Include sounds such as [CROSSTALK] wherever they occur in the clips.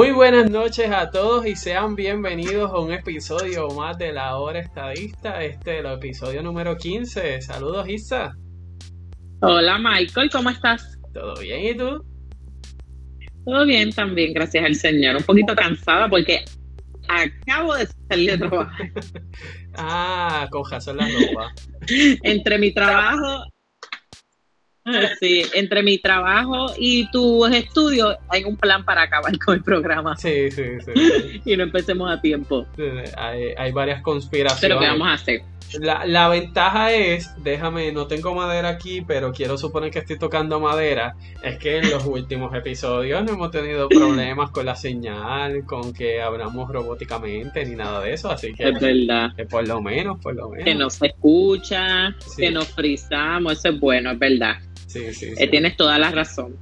Muy buenas noches a todos y sean bienvenidos a un episodio más de La Hora Estadista, este es el episodio número 15. Saludos, Isa. Hola, Michael, ¿cómo estás? ¿Todo bien y tú? Todo bien también, gracias al Señor. Un poquito cansada porque acabo de salir de trabajo. [LAUGHS] ah, cojas son la ropa. Entre mi trabajo [LAUGHS] Sí, entre mi trabajo y tus estudios hay un plan para acabar con el programa. Sí, sí, sí. [LAUGHS] y no empecemos a tiempo. Hay, hay varias conspiraciones. Pero ¿qué vamos a hacer? La, la, ventaja es, déjame, no tengo madera aquí, pero quiero suponer que estoy tocando madera, es que en los últimos episodios no hemos tenido [CLEARS THROAT] problemas con la señal, con que hablamos robóticamente, ni nada de eso, así que... Es verdad. Que por lo menos, por lo menos. Que nos escucha, que nos frizamos, eso es bueno, es verdad. Sí, sí, eh, tienes toda la razón.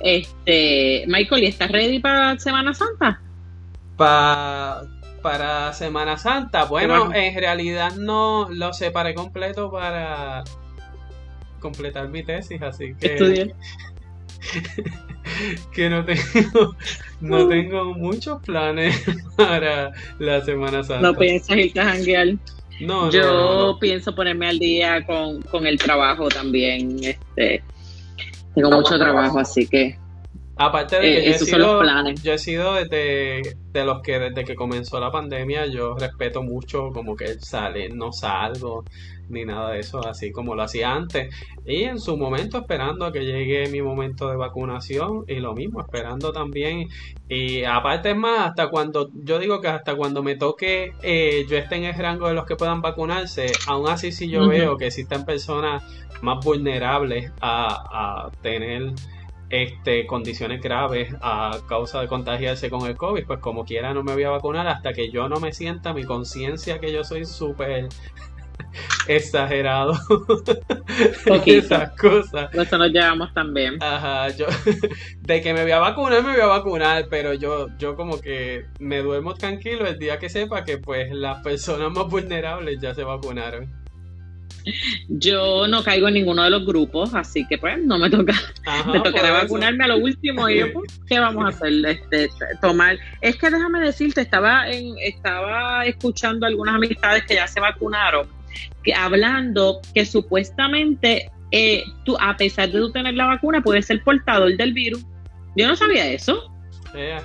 Este, Michael, ¿y estás ready para Semana Santa? para Semana Santa, bueno, en realidad no lo separé completo para completar mi tesis, así que estudié. [LAUGHS] que no tengo no tengo muchos planes [LAUGHS] para la Semana Santa. No piensas irte a janguear. No, Yo pienso ponerme al día con, con el trabajo también. Este, tengo mucho trabajo, así que. Aparte de que eh, yo, he sido, son los planes. yo he sido desde de los que desde que comenzó la pandemia, yo respeto mucho como que sale, no salgo, ni nada de eso, así como lo hacía antes. Y en su momento esperando a que llegue mi momento de vacunación y lo mismo, esperando también. Y aparte es más, hasta cuando, yo digo que hasta cuando me toque, eh, yo esté en el rango de los que puedan vacunarse, aún así si yo veo que existen personas más vulnerables a, a tener este, condiciones graves a causa de contagiarse con el COVID, pues como quiera no me voy a vacunar hasta que yo no me sienta mi conciencia que yo soy súper [LAUGHS] exagerado [LAUGHS] esas cosas. Eso nos llevamos también. Ajá, yo [LAUGHS] de que me voy a vacunar, me voy a vacunar, pero yo, yo como que me duermo tranquilo el día que sepa que pues las personas más vulnerables ya se vacunaron. Yo no caigo en ninguno de los grupos, así que pues no me toca. Ajá, me tocará vacunarme a lo último y yo, pues, ¿qué vamos a hacer? Este, tomar. Es que déjame decirte, estaba en, estaba escuchando algunas amistades que ya se vacunaron, que hablando que supuestamente eh, tú, a pesar de tú tener la vacuna, puedes ser portador del virus. Yo no sabía eso. Eh.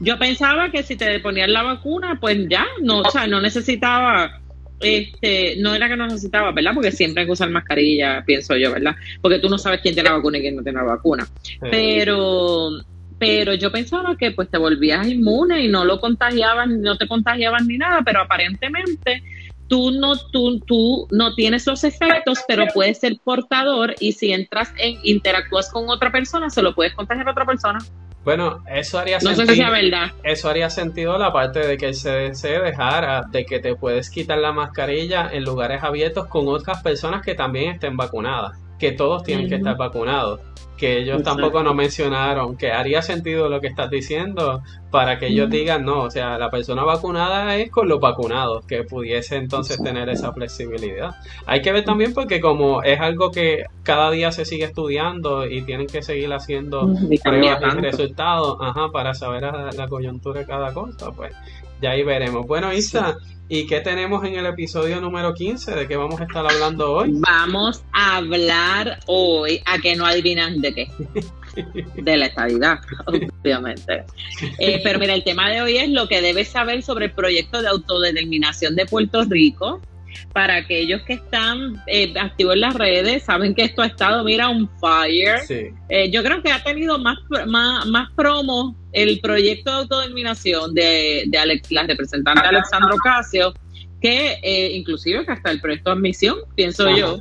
Yo pensaba que si te ponían la vacuna, pues ya, no, o sea, no necesitaba, este, no era que no necesitaba, ¿verdad? Porque siempre hay que usar mascarilla, pienso yo, ¿verdad? Porque tú no sabes quién tiene la vacuna y quién no tiene la vacuna. Eh, Pero, pero yo pensaba que pues te volvías inmune y no lo contagiabas, no te contagiabas ni nada, pero aparentemente tú no, tú, tú no tienes los efectos, pero puedes ser portador y si entras en, interactúas con otra persona, se lo puedes contagiar a otra persona. Bueno, eso haría No sé sentido. si sea verdad. Eso haría sentido la parte de que el CDC dejara de que te puedes quitar la mascarilla en lugares abiertos con otras personas que también estén vacunadas, que todos tienen que estar vacunados, que ellos Exacto. tampoco nos mencionaron, que haría sentido lo que estás diciendo para que ellos digan, no, o sea, la persona vacunada es con los vacunados, que pudiese entonces tener esa flexibilidad. Hay que ver también porque como es algo que cada día se sigue estudiando y tienen que seguir haciendo Y cambia pruebas y tanto. resultados, ajá, para saber la, la coyuntura de cada cosa, pues ya ahí veremos. Bueno, Isa, ¿y qué tenemos en el episodio número 15? ¿De qué vamos a estar hablando hoy? Vamos a hablar hoy, a que no adivinan de qué. De la estabilidad, [LAUGHS] obviamente. Eh, pero mira, el tema de hoy es lo que debes saber sobre el proyecto de autodeterminación de Puerto Rico. Para aquellos que están eh, activos en las redes, saben que esto ha estado, mira, un fire. Sí, Eh, yo creo que ha tenido más, más, más promo el proyecto de autodeterminación de, de Alex- la representante Alexandro Casio que eh, inclusive que hasta el proyecto de admisión, pienso Ajá. yo.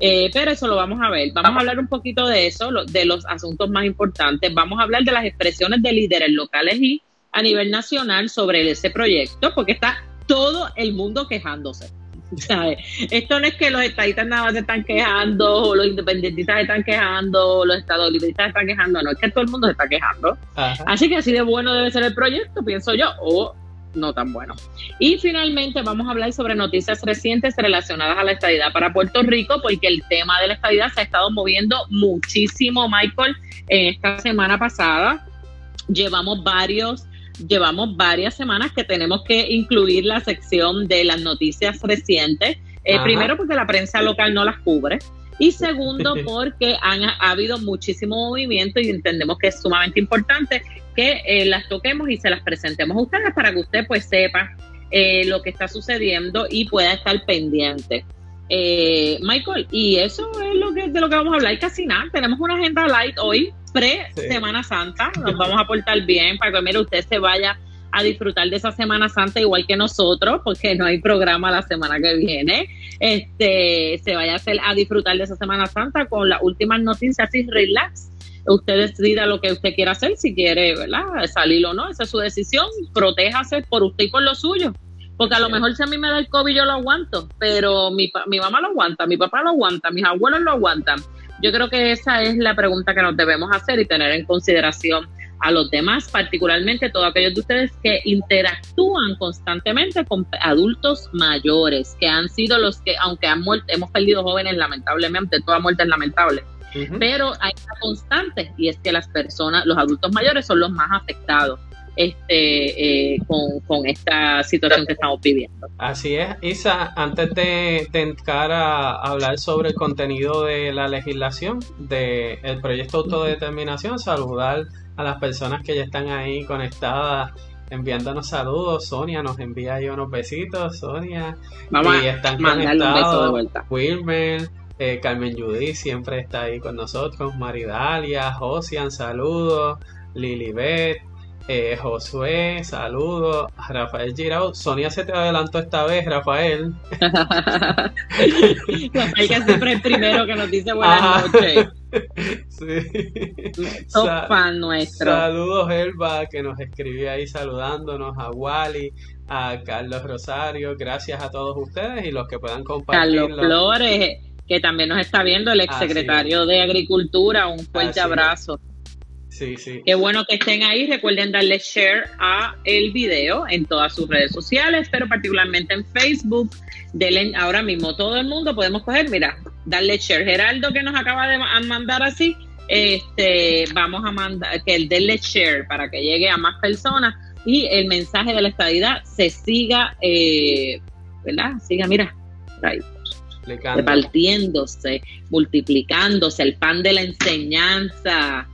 Eh, pero eso lo vamos a ver. Vamos a hablar un poquito de eso, lo- de los asuntos más importantes. Vamos a hablar de las expresiones de líderes locales y a nivel nacional sobre ese proyecto, porque está todo el mundo quejándose. ¿Sabes? Esto no es que los estadistas nada más se están quejando, o los independentistas se están quejando, o los estadolibristas se están quejando, no, es que todo el mundo se está quejando. ajá. Así que así de bueno debe ser el proyecto, pienso yo, o no tan bueno. Y finalmente vamos a hablar sobre noticias recientes relacionadas a la estadidad para Puerto Rico, porque el tema de la estadidad se ha estado moviendo muchísimo, Michael, en esta semana pasada. Llevamos varios llevamos varias semanas que tenemos que incluir la sección de las noticias recientes. Eh, primero porque la prensa local no las cubre. Y segundo, [LAUGHS] porque han, ha habido muchísimo movimiento y entendemos que es sumamente importante que eh, las toquemos y se las presentemos a ustedes para que usted pues sepa eh, lo que está sucediendo y pueda estar pendiente. Eh, Michael, y eso es lo que de lo que vamos a hablar casi nada. Tenemos una agenda light hoy, pre Semana Santa. Nos vamos a portar bien para que mire usted se vaya a disfrutar de esa Semana Santa igual que nosotros, porque no hay programa la semana que viene. Este se vaya a hacer a disfrutar de esa Semana Santa con las últimas noticias y relax. Usted decida lo que usted quiera hacer, si quiere, ¿verdad? Salir o no, esa es su decisión. Protéjase por usted y por lo suyo. Porque a lo mejor si a mí me da el COVID yo lo aguanto, pero mi, mi mamá lo aguanta, mi papá lo aguanta, mis abuelos lo aguantan. Yo creo que esa es la pregunta que nos debemos hacer y tener en consideración a los demás, particularmente todos aquellos de ustedes que interactúan constantemente con adultos mayores, que han sido los que, aunque han muerto, hemos perdido jóvenes lamentablemente, toda muerte es lamentable, pero hay una constante y es que las personas, los adultos mayores son los más afectados este, eh, con, esta situación que estamos viviendo. Así es, Isa, antes de, entrar a hablar sobre el contenido de la legislación del proyecto de autodeterminación, saludar a las personas que ya están ahí conectadas enviándonos saludos. Sonia nos envía ahí unos besitos, Sonia. Vamos y están conectados. Wilmer, eh, Carmen Judy siempre está ahí con nosotros. Maridalia, Josian, saludos. Lilibet, eh, Josué, saludos. Rafael Girao. Sonia se te adelantó esta vez, Rafael. [LAUGHS] Rafael que siempre es el primero que nos dice buenas noches. [LAUGHS] Sí. fan nuestro. Saludos, Elba, que nos escribía ahí saludándonos, a Wally, a Carlos Rosario. Gracias a todos ustedes y los que puedan compartir. Carlos Flores, que también nos está viendo, el exsecretario de Agricultura. Un fuerte abrazo. Sí, sí. Qué bueno que estén ahí. Recuerden darle share a el video en todas sus redes sociales, pero particularmente en Facebook. Denle ahora mismo todo el mundo podemos coger, mira, darle share. Geraldo que nos acaba de mandar así, este, vamos a mandar que el denle share para que llegue a más personas y el mensaje de la estadidad se siga, eh, ¿verdad? Siga, mira, ahí, repartiéndose, multiplicándose, el pan de la enseñanza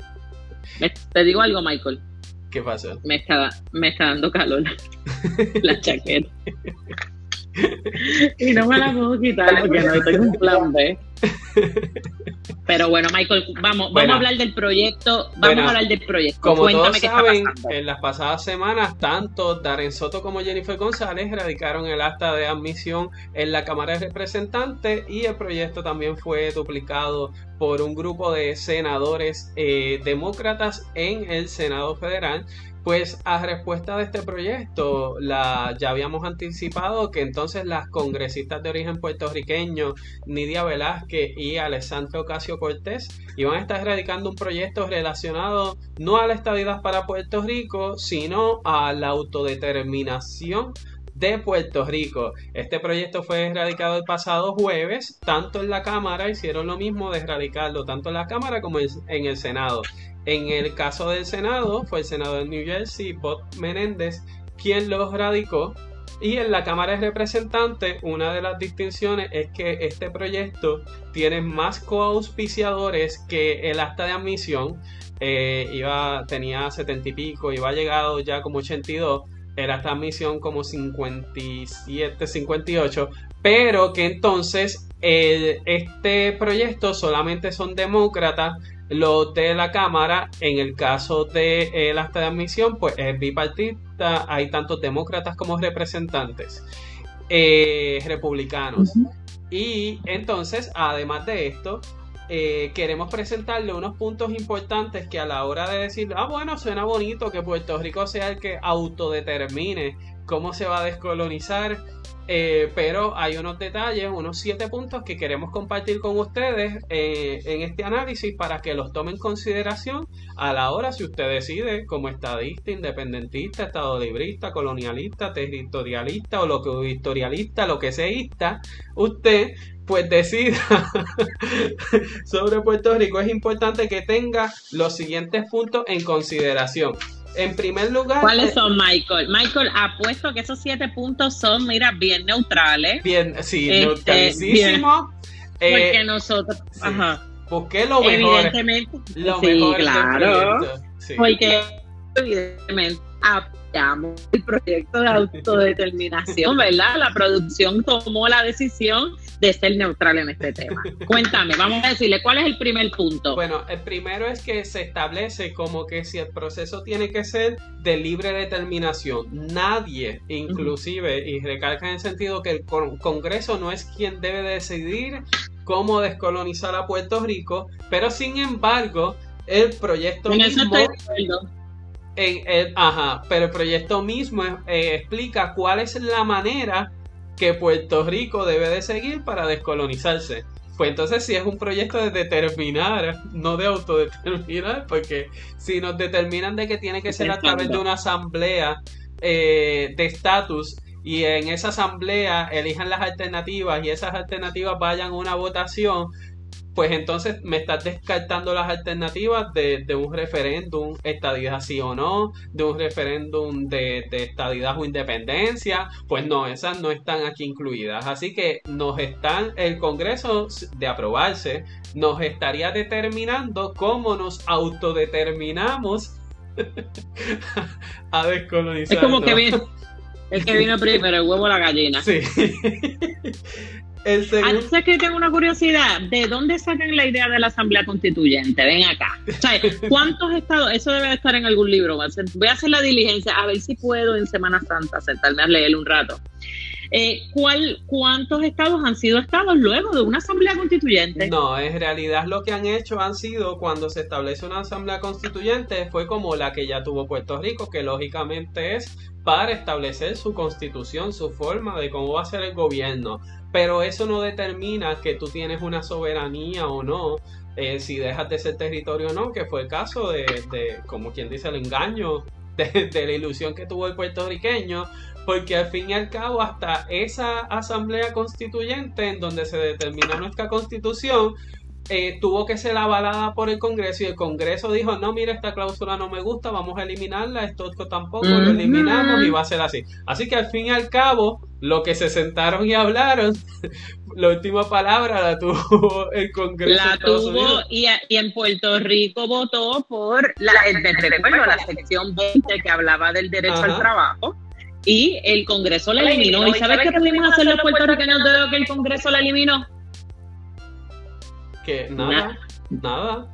te digo algo, Michael. ¿Qué pasa? Me está, me está dando calor [LAUGHS] la chaqueta. y no me la puedo quitar porque no tengo un plan B. [LAUGHS] Pero bueno, Michael, vamos, vamos a hablar del proyecto. Vamos a hablar del proyecto. Como todos saben, en las pasadas semanas, tanto Darren Soto como Jennifer González radicaron el acta de admisión en la Cámara de Representantes y el proyecto también fue duplicado por un grupo de senadores eh, demócratas en el Senado Federal. Pues a respuesta de este proyecto, la, ya habíamos anticipado que entonces las congresistas de origen puertorriqueño, Nidia Velázquez y Alessandro Ocasio Cortés, iban a estar radicando un proyecto relacionado no a la estabilidad para Puerto Rico, sino a la autodeterminación de Puerto Rico. Este proyecto fue erradicado el pasado jueves, tanto en la Cámara hicieron lo mismo de erradicarlo tanto en la Cámara como en el Senado. En el caso del Senado, fue el senador de New Jersey, Bob Menéndez, quien lo radicó. Y en la Cámara de Representantes, una de las distinciones es que este proyecto tiene más coauspiciadores que el acta de admisión. Eh, iba, tenía setenta y pico, iba llegado ya como 82, el acta de admisión como 57, 58, pero que entonces este proyecto solamente son demócratas los de la Cámara, en el caso de, acta de admisión, pues es bipartita, hay tanto demócratas como representantes eh, republicanos. Y entonces, además de esto, eh, queremos presentarle unos puntos importantes que a la hora de decir, ah, bueno, suena bonito que Puerto Rico sea el que autodetermine cómo se va a descolonizar eh, pero hay unos detalles, unos siete puntos que queremos compartir con ustedes eh, en este análisis para que los tomen en consideración a la hora si usted decide como estadista, independentista, estado librista, colonialista, territorialista o lo que historialista, lo que seísta, usted pues decida [LAUGHS] sobre Puerto Rico. Es importante que tenga los siguientes puntos en consideración. En primer lugar. ¿Cuáles son, Michael? Michael, apuesto que esos siete puntos son, mira, bien neutrales. Bien, sí, este, neutralísimo. porque eh, nosotros. Ajá. Busqué lo mejor. Evidentemente. Lo sí, claro. Porque, evidentemente, apoyamos el proyecto de autodeterminación, ¿verdad? La producción tomó la decisión de ser neutral en este tema. Cuéntame, vamos a decirle, ¿cuál es el primer punto? Bueno, el primero es que se establece como que si el proceso tiene que ser de libre determinación, nadie, inclusive, y recalca en el sentido que el Congreso no es quien debe decidir cómo descolonizar a Puerto Rico, pero sin embargo, el proyecto mismo... ajá, pero el proyecto mismo eh, explica cuál es la manera que Puerto Rico debe de seguir para descolonizarse. Pues entonces si es un proyecto de determinar, no de autodeterminar, porque si nos determinan de que tiene que ser a través de una asamblea eh, de estatus y en esa asamblea elijan las alternativas y esas alternativas vayan a una votación, pues entonces me estás descartando las alternativas de, un referéndum, estadidad sí o no, de un referéndum de, de, estadidad o independencia, pues no, esas no están aquí incluidas. Así que nos están, el Congreso de aprobarse, nos estaría determinando cómo nos autodeterminamos [LAUGHS] a descolonizar. Es como que vino, el que vino primero, el huevo o la gallina. Sí. [LAUGHS] El segundo... que tengo una curiosidad. ¿De dónde sacan la idea de la Asamblea Constituyente? Ven acá. ¿Cuántos estados? Eso debe estar en algún libro. Voy a hacer la diligencia, a ver si puedo en Semana Santa sentarme a leer un rato. Eh, ¿cuál, ¿Cuántos estados han sido estados luego de una asamblea constituyente? No, en realidad lo que han hecho han sido cuando se establece una asamblea constituyente fue como la que ya tuvo Puerto Rico, que lógicamente es para establecer su constitución, su forma de cómo va a ser el gobierno. Pero eso no determina que tú tienes una soberanía o no, eh, si dejas de ser territorio o no, que fue el caso de, como quien dice, el engaño de, la ilusión que tuvo el puertorriqueño, porque al fin y al cabo hasta esa asamblea constituyente en donde se determina nuestra constitución, eh, tuvo que ser avalada por el Congreso y el Congreso dijo, no, mira, esta cláusula no me gusta, vamos a eliminarla, esto tampoco, lo eliminamos y va a ser así. Así que al fin y al cabo, lo que se sentaron y hablaron, [LAUGHS] la última palabra la tuvo [LAUGHS] el Congreso. La tuvo y, en Puerto Rico votó por la, la sección 20 que hablaba del derecho al trabajo y el Congreso la eliminó. ¿Y sabes qué pudimos hacer los puertorriqueños de lo que el Congreso la eliminó? Nada, nada.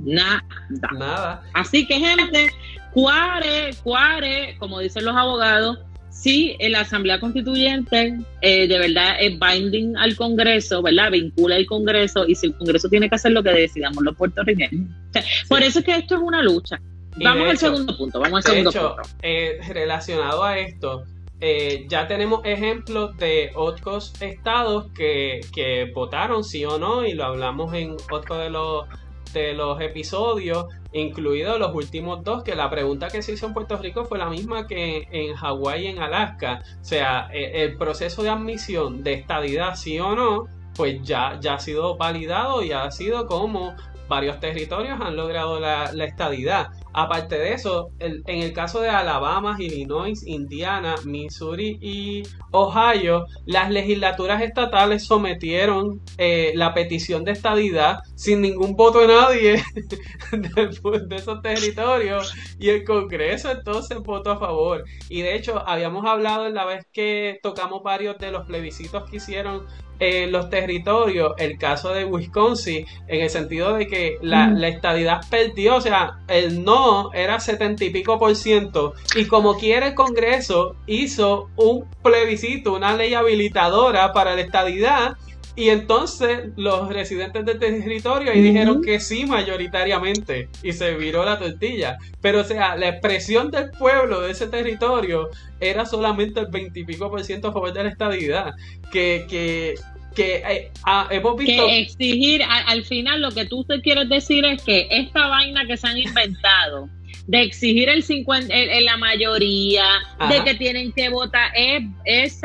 Nada. Nada. Así que, gente, cuare, cuare, como dicen los abogados, si la Asamblea Constituyente eh, de verdad es binding al Congreso, ¿verdad? Vincula al Congreso y si el Congreso tiene que hacer lo que decidamos los puertorriqueños. Por eso es que esto es una lucha. vamos al segundo punto, vamos al segundo punto. Eh, relacionado a esto, eh, ya tenemos ejemplos de otros estados que, votaron sí o no y lo hablamos en otro de los, de los episodios, incluidos los últimos dos, que la pregunta que se hizo en Puerto Rico fue la misma que en Hawái y en Alaska. O sea, e, el proceso de admisión de estadidad sí o no, pues ya, ya ha sido validado y ha sido como varios territorios han logrado la, la estadidad. Aparte de eso, en el caso de Alabama, Illinois, Indiana, Missouri y Ohio, las legislaturas estatales sometieron eh, la petición de estadidad sin ningún voto de nadie [LAUGHS] de, esos territorios y el Congreso entonces votó a favor. Y de hecho, habíamos hablado en la vez que tocamos varios de los plebiscitos que hicieron en los territorios, el caso de Wisconsin, en el sentido de que la, la estadidad perdió, o sea, el no era setenta y pico por ciento. Y como quiere el Congreso, hizo un plebiscito, una ley habilitadora para la estadidad. Y entonces los residentes del territorio y dijeron que sí mayoritariamente y se viró la tortilla. Pero o sea, la expresión del pueblo de ese territorio era solamente el veintipico por ciento a favor de la estadidad. Que, que que eh, ah, hemos visto... Que exigir, al final lo que tú te quieres decir es que esta vaina que se han inventado de exigir el 50, en la mayoría, de que tienen que votar, es, es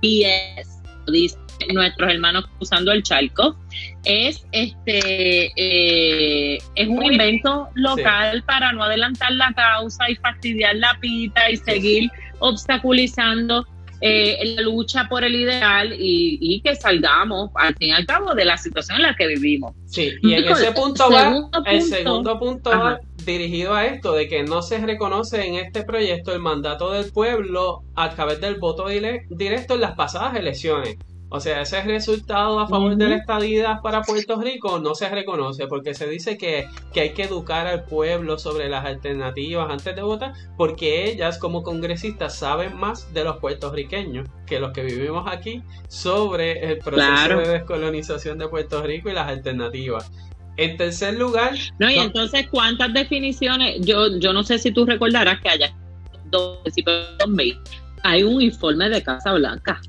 y es, dice nuestros hermanos cruzando el charco, es este eh, es un invento local para no adelantar la causa y fastidiar la pita y seguir obstaculizando eh, la lucha por el ideal y, que salgamos al fin y al cabo de la situación en la que vivimos. Sí, y en ese punto va, el segundo punto va dirigido a esto, de que no se reconoce en este proyecto el mandato del pueblo a través del voto directo en las pasadas elecciones. O sea, ese resultado a favor de la estadía para Puerto Rico no se reconoce porque se dice que, hay que educar al pueblo sobre las alternativas antes de votar porque ellas como congresistas saben más de los puertorriqueños que los que vivimos aquí sobre el proceso de descolonización de Puerto Rico y las alternativas. En tercer lugar... No, y entonces, ¿cuántas definiciones? Yo, yo no sé si tú recordarás que haya dos hay un informe de Casa Blanca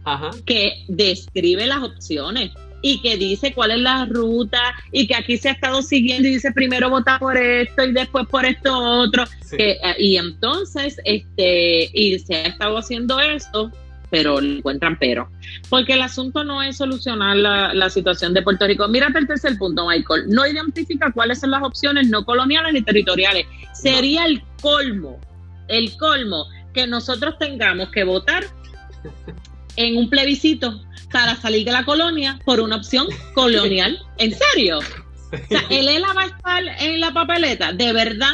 que describe las opciones y que dice cuál es la ruta y que aquí se ha estado siguiendo y dice primero vota por esto y después por esto otro eh, y entonces este y se ha estado haciendo esto pero le encuentran pero. Porque el asunto no es solucionar la, la situación de Puerto Rico. Mírate el tercer punto Michael. No identifica cuáles son las opciones no coloniales ni territoriales. Sería el colmo el colmo que nosotros tengamos que votar en un plebiscito para salir de la colonia por una opción colonial. [LAUGHS] ¿En serio? O sea, el ELA va a estar en la papeleta, de verdad.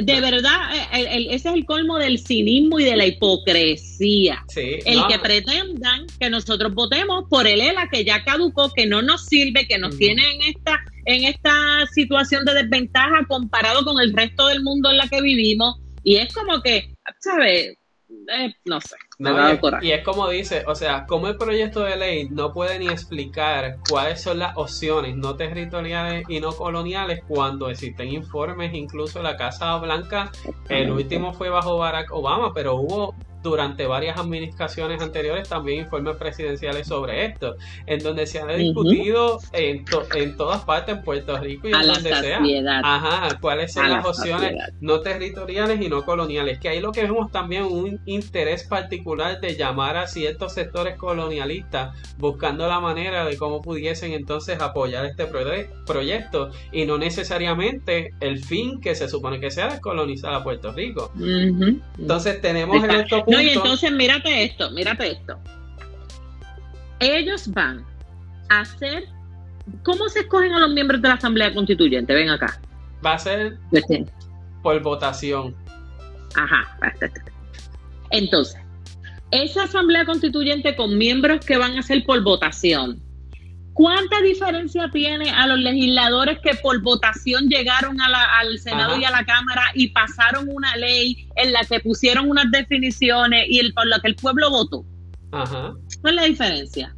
De verdad, ese es el colmo del cinismo y de la hipocresía. el que pretendan que nosotros votemos por el ELA que ya caducó, que no nos sirve, que nos tiene en esta, en esta situación de desventaja comparado con el resto del mundo en la que vivimos y es como que, ¿sabes? Eh, no sé. Y, es, como dice, o sea, como el proyecto de ley no puede ni explicar cuáles son las opciones no territoriales y no coloniales cuando existen informes, incluso la Casa Blanca, el último fue bajo Barack Obama, pero hubo durante varias administraciones anteriores también informes presidenciales sobre esto, en donde se ha discutido en, en todas partes, en Puerto Rico y en donde sea. Ajá, cuáles son las opciones no territoriales y no coloniales. Que ahí lo que vemos también un interés particular de llamar a ciertos sectores colonialistas buscando la manera de cómo pudiesen entonces apoyar este proyecto y no necesariamente el fin que se supone que sea descolonizar a Puerto Rico. Entonces tenemos en estos no, y entonces mírate esto, mírate esto. Ellos van a hacer. ¿Cómo se escogen a los miembros de la Asamblea Constituyente? Ven acá. Va a ser por votación. Ajá. Entonces, esa Asamblea Constituyente con miembros que van a ser por votación, ¿Cuánta diferencia tiene a los legisladores que por votación llegaron al Senado y a la Cámara y pasaron una ley en la que pusieron unas definiciones y el, por la que el pueblo votó? Ajá. ¿Cuál es la diferencia?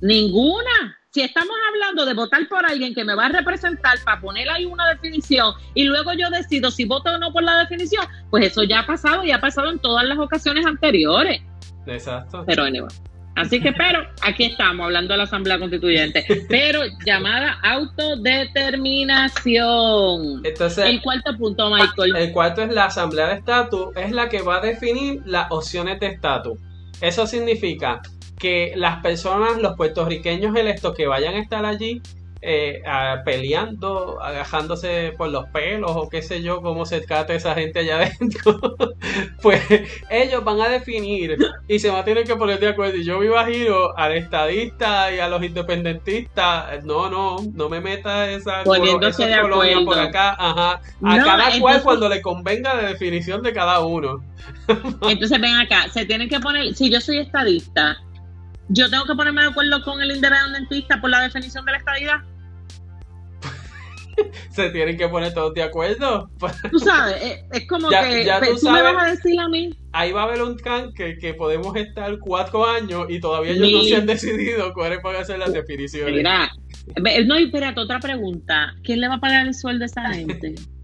Ninguna. Si estamos hablando de votar por alguien que me va a representar para poner ahí una definición y luego yo decido si voto o no por la definición, pues eso ya ha pasado y ha pasado en todas las ocasiones anteriores. Exacto. Pero anyway. Así que, pero aquí estamos hablando de la Asamblea Constituyente, pero llamada autodeterminación. Entonces, el cuarto punto, Michael. El cuarto es la Asamblea de Estatus, es la que va a definir las opciones de estatus. Eso significa que las personas, los puertorriqueños electos que vayan a estar allí, eh, peleando, agajándose por los pelos o qué sé yo, cómo se trata esa gente allá [LAUGHS] adentro, pues ellos van a definir y se van a tener que poner de acuerdo. Y yo me imagino al estadista y a los independentistas, no, no, no me meta esa, colonia por acá, ajá, a cada cual cuando le convenga la definición de cada uno. entonces ven acá, se tienen que poner, si yo soy estadista, yo tengo que ponerme de acuerdo con el independentista por la definición de la estadidad. [LAUGHS] Se tienen que poner todos de acuerdo. Tú sabes, es, como que tú, me vas a decir a mí. Ahí va a haber un can que, podemos estar cuatro años y todavía ellos no se han decidido cuáles van a ser las definiciones. Mira, no, espérate, otra pregunta. ¿Quién le va a pagar el sueldo a esa gente? [LAUGHS]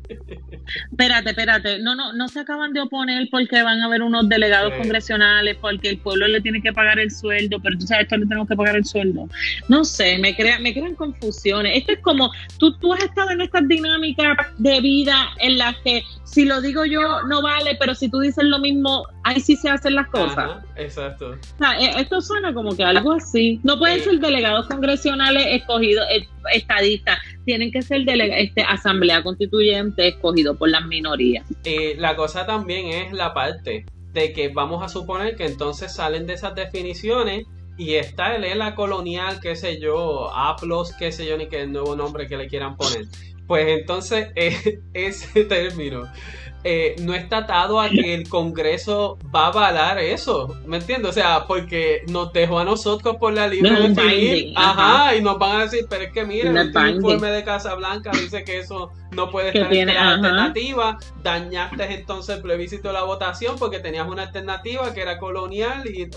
Espérate, espérate. No, no, no se acaban de oponer porque van a haber unos delegados congresionales, porque el pueblo le tiene que pagar el sueldo, pero tú sabes, esto le tenemos que pagar el sueldo. No sé, me, crea, me crean confusiones. Esto es como, tú, tú has estado en estas dinámicas de vida en las que si lo digo yo no vale, pero si tú dices lo mismo, ahí sí se hacen las cosas. exacto. O sea, e, esto suena como que algo así. No pueden ser delegados congresionales escogidos, eh, estadistas, tienen que ser este, asamblea constituyente escogido por las minorías. Eh, la cosa también es la parte de que vamos a suponer que entonces salen de esas definiciones y está el ELA colonial, qué sé yo, APLOS, qué sé yo, ni qué nuevo nombre que le quieran poner. Pues entonces [LAUGHS] eh, ese término eh, no está atado a que el Congreso va a avalar eso, ¿me entiendes? O sea, porque nos dejó a nosotros por la libre de definir, ajá, y nos van a decir, pero es que mira, el informe de Casa Blanca dice que eso no puede estar en la alternativa, dañaste entonces el plebiscito de la votación porque tenías una alternativa que era colonial y,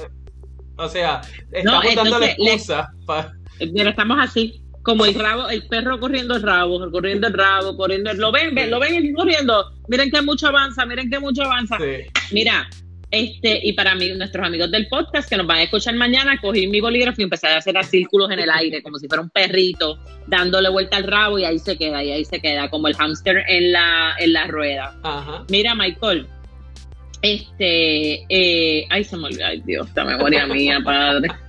o sea, estamos dando la excusa para... Pero estamos así, como el rabo, el perro corriendo el rabo, corriendo el rabo, corriendo el, lo ven, lo ven corriendo, miren que mucho avanza, miren que mucho avanza. Mira, este, y para mí, nuestros amigos del podcast que nos van a escuchar mañana, cogí mi bolígrafo y empecé a hacer círculos en el aire, como si fuera un perrito, dándole vuelta al rabo y ahí se queda, y ahí se queda, como el hámster en la, en la rueda. Mira, Michael, este, eh, ay, se me olvidó, ay Dios, esta memoria mía, padre. [LAUGHS]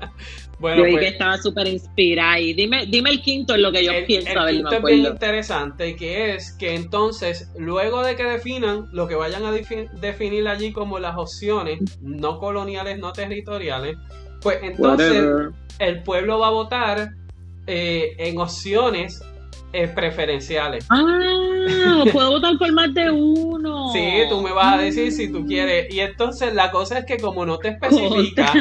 Bueno, yo pues, que estaba súper inspirada y dime, dime el quinto en lo que yo pienso. El quinto es bien interesante, que es que entonces, luego de que definan lo que vayan a definir allí como las opciones no coloniales, no territoriales, pues entonces el pueblo va a votar eh, en opciones eh, preferenciales. Ah, puedo [LAUGHS] votar por más de uno. Sí, tú me vas a decir si tú quieres. Y entonces la cosa es que como no te especifica,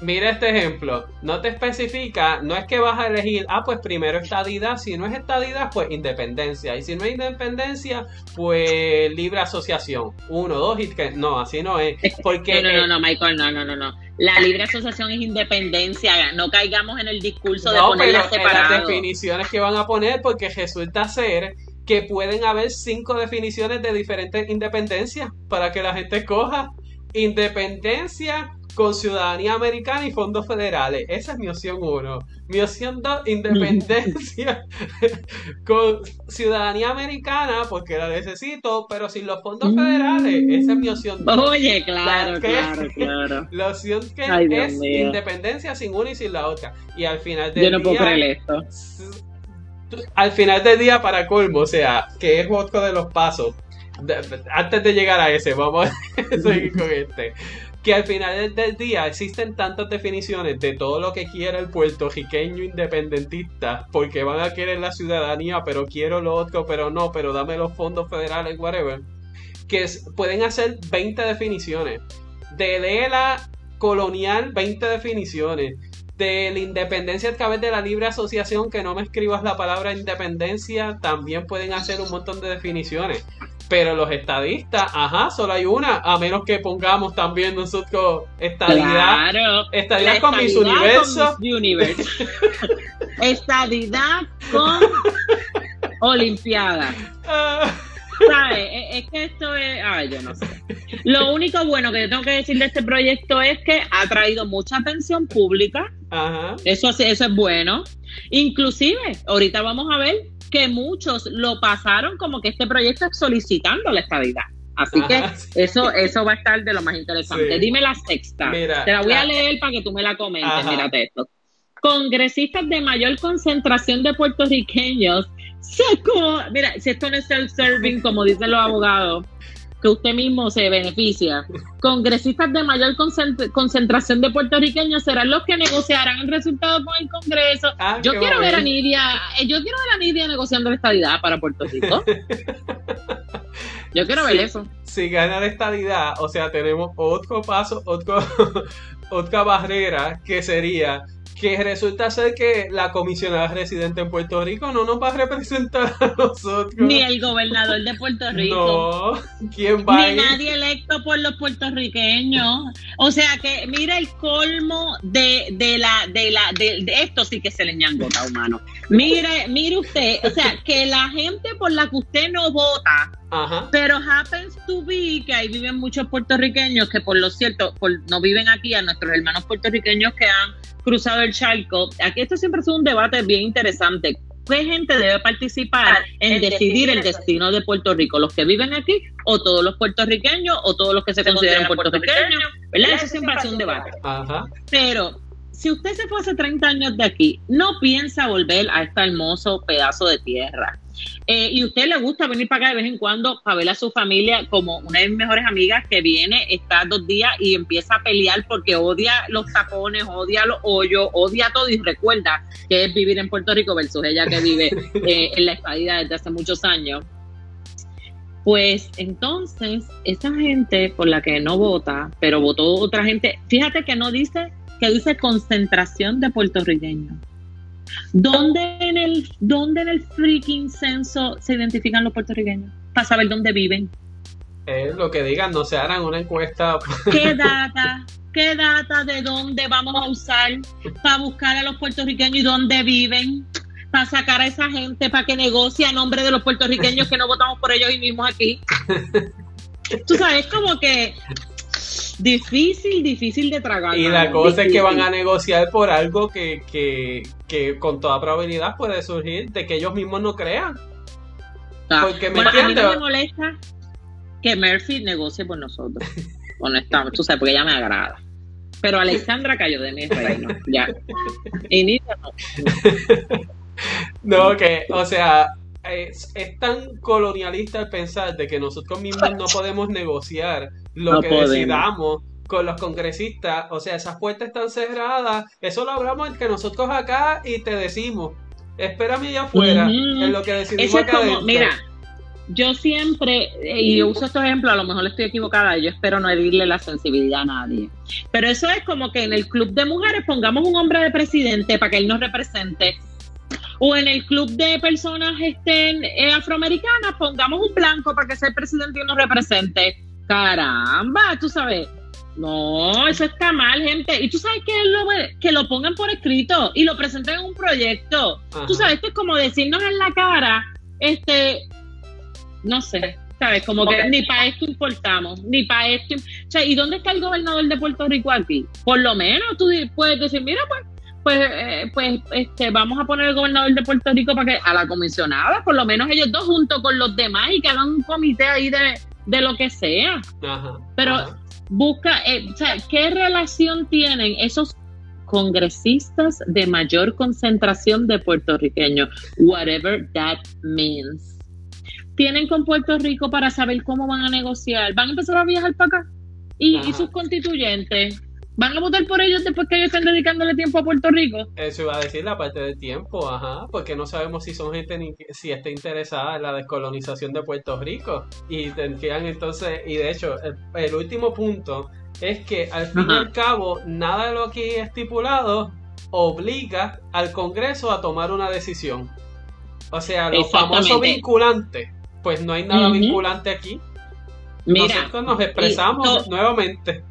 mira este ejemplo, no te especifica, no es que vas a elegir, ah, pues primero estadidad, si no es estadidad, pues independencia. Y si no es independencia, pues libre asociación. Uno, dos, y que no, así no es. [LAUGHS] Porque, no, no, no, Michael, no, no, no, no. La libre asociación es independencia, no caigamos en el discurso de ponerla separado. las definiciones que van a poner, porque resulta ser que pueden haber cinco definiciones de diferentes independencias para que la gente coja independencia con ciudadanía americana y fondos federales. Esa es mi opción 1. Mi opción 2, independencia [LAUGHS] con ciudadanía americana, porque la necesito, pero sin los fondos federales. Esa es mi opción 2. Oye, claro, claro, claro. [LAUGHS] La opción que es independencia sin una y sin la otra. Y al final del Yo no puedo creer esto. Al final del día, para colmo, o sea, que es otro de los pasos. Antes de llegar a ese, vamos a [LAUGHS] seguir con este que al final del día existen tantas definiciones de todo lo que quiere el puertorriqueño independentista, porque van a querer la ciudadanía, pero quiero lo otro, pero no, pero dame los fondos federales, whatever, que pueden hacer 20 definiciones. De la colonial, 20 definiciones. De la independencia a través de la libre asociación, que no me escribas la palabra independencia, también pueden hacer un montón de definiciones. Pero los estadistas, ajá, solo hay una, a menos que pongamos también nosotros estadidad. Claro. Estadidad, con mis universos. estadidad con [LAUGHS] [LAUGHS] Olimpiada. Ah. ¿Sabes? Es que esto es. Ay, yo no sé. Lo único bueno que yo tengo que decir de este proyecto es que ha traído mucha atención pública. Ajá. Eso, eso es bueno. Inclusive, ahorita vamos a ver que muchos lo pasaron como que este proyecto es solicitando la estabilidad. Así que eso, eso va a estar de lo más interesante. Dime la sexta. Te la voy a leer para que tú me la comentes. Mírate esto. Congresistas de mayor concentración de puertorriqueños. Mira, si esto no es self-serving, como dicen los abogados, que usted mismo se beneficia. Congresistas de mayor concentración de puertorriqueños serán los que negociarán el resultado con el Congreso. Ah, yo quiero ver a Nidia, eh, yo quiero ver a Nidia negociando la estadidad para Puerto Rico. yo quiero ver eso. Si gana la estadidad, o sea, tenemos otro paso, otro, [LAUGHS] otra barrera que sería que resulta ser que la comisionada residente en Puerto Rico no nos va a representar a nosotros. Ni el gobernador de Puerto Rico. No, ¿quién va a Ni ir? nadie electo por los puertorriqueños. O sea que mira el colmo de, de la, de la, de, de esto sí que se le ñangota humano. Mire, mire usted, o sea, que la gente por la que usted no vota, Ajá. pero happens to be que ahí viven muchos puertorriqueños que por lo cierto por, no viven aquí a nuestros hermanos puertorriqueños que han cruzado el charco. Aquí esto siempre es un debate bien interesante. ¿Qué gente debe participar en decidir el destino de Puerto Rico? ¿Los que viven aquí o todos los puertorriqueños o todos los que se consideran puertorriqueños? ¿Verdad? Eso siempre ha sido un debate. Ajá. Pero si usted se fue hace 30 años de aquí, no piensa volver a este hermoso pedazo de tierra. Eh, y a usted le gusta venir para acá de vez en cuando para ver a su familia, como una de mis mejores amigas que viene, está dos días y empieza a pelear porque odia los tapones, odia los hoyos, odia todo y recuerda que es vivir en Puerto Rico versus ella que vive [LAUGHS] eh, en la estadía desde hace muchos años. Pues entonces, esa gente por la que no vota, pero votó otra gente, fíjate que no dice, que dice concentración de puertorriqueños. ¿Dónde en el, dónde en el freaking censo se identifican los puertorriqueños? Para saber dónde viven. Es lo que digan, no se harán una encuesta. ¿Qué data? ¿Qué data de dónde vamos a usar para buscar a los puertorriqueños y dónde viven? Para sacar a esa gente, para que negocie a nombre de los puertorriqueños que no votamos por ellos y mismos aquí. [LAUGHS] Tú sabes, como que difícil, difícil de tragar. Y la cosa es que van a negociar por algo que, que, que con toda probabilidad puede surgir de que ellos mismos no crean. Ah, porque me bueno, a mí no me molesta que Murphy negocie por nosotros. [LAUGHS] Honestamente, tú sabes, porque ella me agrada. Pero Alexandra cayó de mi reino. Ya. Y Nita no. [LAUGHS] No, que, o sea, es, es tan colonialista el pensar de que nosotros mismos no podemos negociar lo No que podemos. decidamos con los congresistas. O sea, esas puertas están cerradas. Eso lo hablamos entre nosotros acá y te decimos. Espérame allá afuera Ujú. en lo que decidimos Eso es acá como, mira, yo siempre, y yo uso estos ejemplos, a lo mejor estoy equivocada, yo espero no herirle la sensibilidad a nadie. Pero eso es como que en el club de mujeres pongamos un hombre de presidente para que él nos represente. O en el club de personas estén eh, afroamericanas, pongamos un blanco para que sea el presidente y nos represente. Caramba, tú sabes. No, eso está mal, gente. Y tú sabes que lo, que lo pongan por escrito y lo presenten en un proyecto. Ajá. Tú sabes, esto es como decirnos en la cara, este, no sé, ¿sabes? Como que ni para esto importamos, ni para esto. O sea, ¿y dónde está el gobernador de Puerto Rico aquí? Por lo menos tú puedes decir, mira, pues, pues, eh, pues, este, vamos a poner el gobernador de Puerto Rico para que a la comisionada, por lo menos ellos dos junto con los demás y que hagan un comité ahí de, de lo que sea. Ajá, Pero ajá. busca, eh, o sea, ¿qué relación tienen esos congresistas de mayor concentración de puertorriqueños? Whatever that means. Tienen con Puerto Rico para saber cómo van a negociar. Van a empezar a viajar para acá. Y sus constituyentes. ¿Van a votar por ellos después que ellos estén dedicándole tiempo a Puerto Rico? Eso iba a decir la parte del tiempo, ajá, porque no sabemos si son gente ni si está interesada en la descolonización de Puerto Rico. Y tendrían entonces, y de hecho, el, el último punto es que al fin y al cabo, nada de lo aquí estipulado obliga al Congreso a tomar una decisión. O sea, los famosos Exactamente. vinculantes, pues no hay nada vinculante aquí. Mira, Nosotros nos expresamos nuevamente.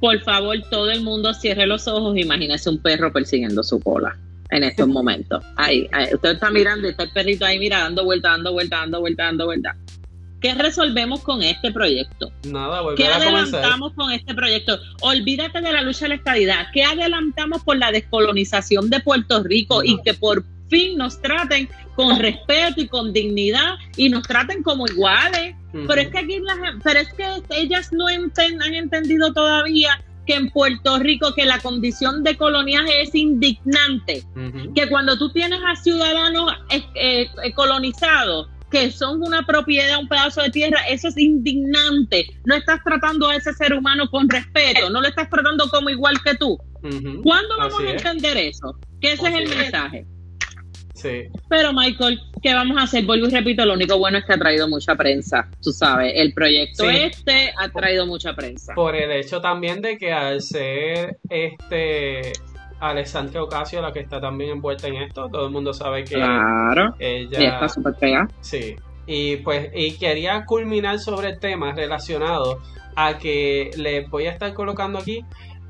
Por favor, todo el mundo cierre los ojos. Imagínese un perro persiguiendo su cola en estos momentos. Ahí, ahí, usted está mirando, está el perrito ahí mira, dando vuelta, dando vuelta, dando vuelta, dando vuelta. ¿Qué resolvemos con este proyecto? Nada, ¿Qué adelantamos con este proyecto? Olvídate de la lucha de la estadidad. ¿Qué adelantamos por la descolonización de Puerto Rico y que por fin nos traten con respeto y con dignidad y nos traten como iguales? Pero es que aquí las, pero es que ellas no enten- han entendido todavía que en Puerto Rico que la condición de coloniaje es indignante, que cuando tú tienes a ciudadanos eh, eh, colonizados que son una propiedad, un pedazo de tierra, eso es indignante. No estás tratando a ese ser humano con respeto, no lo estás tratando como igual que tú. ¿Cuándo vamos Así a es. entender eso? Que ese Así es el es. mensaje. Sí. Pero Michael, ¿qué vamos a hacer? Vuelvo y repito, lo único bueno es que ha traído mucha prensa, tú sabes, el proyecto Sí. este ha traído mucha prensa. por el hecho también de que al ser este Alessandra Ocasio la que está también envuelta en esto. Todo el mundo sabe que claro. ella está súper pegada. Sí. Y pues y quería culminar sobre el tema relacionado a que les voy a estar colocando aquí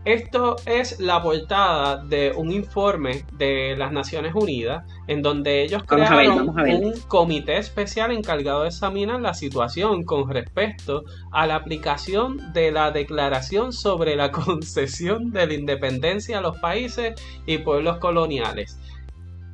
esto es la portada de un informe de las Naciones Unidas en donde ellos crearon un comité especial encargado de examinar la situación con respecto a la aplicación de la Declaración sobre la [LAUGHS] concesión de la independencia a los países y pueblos coloniales.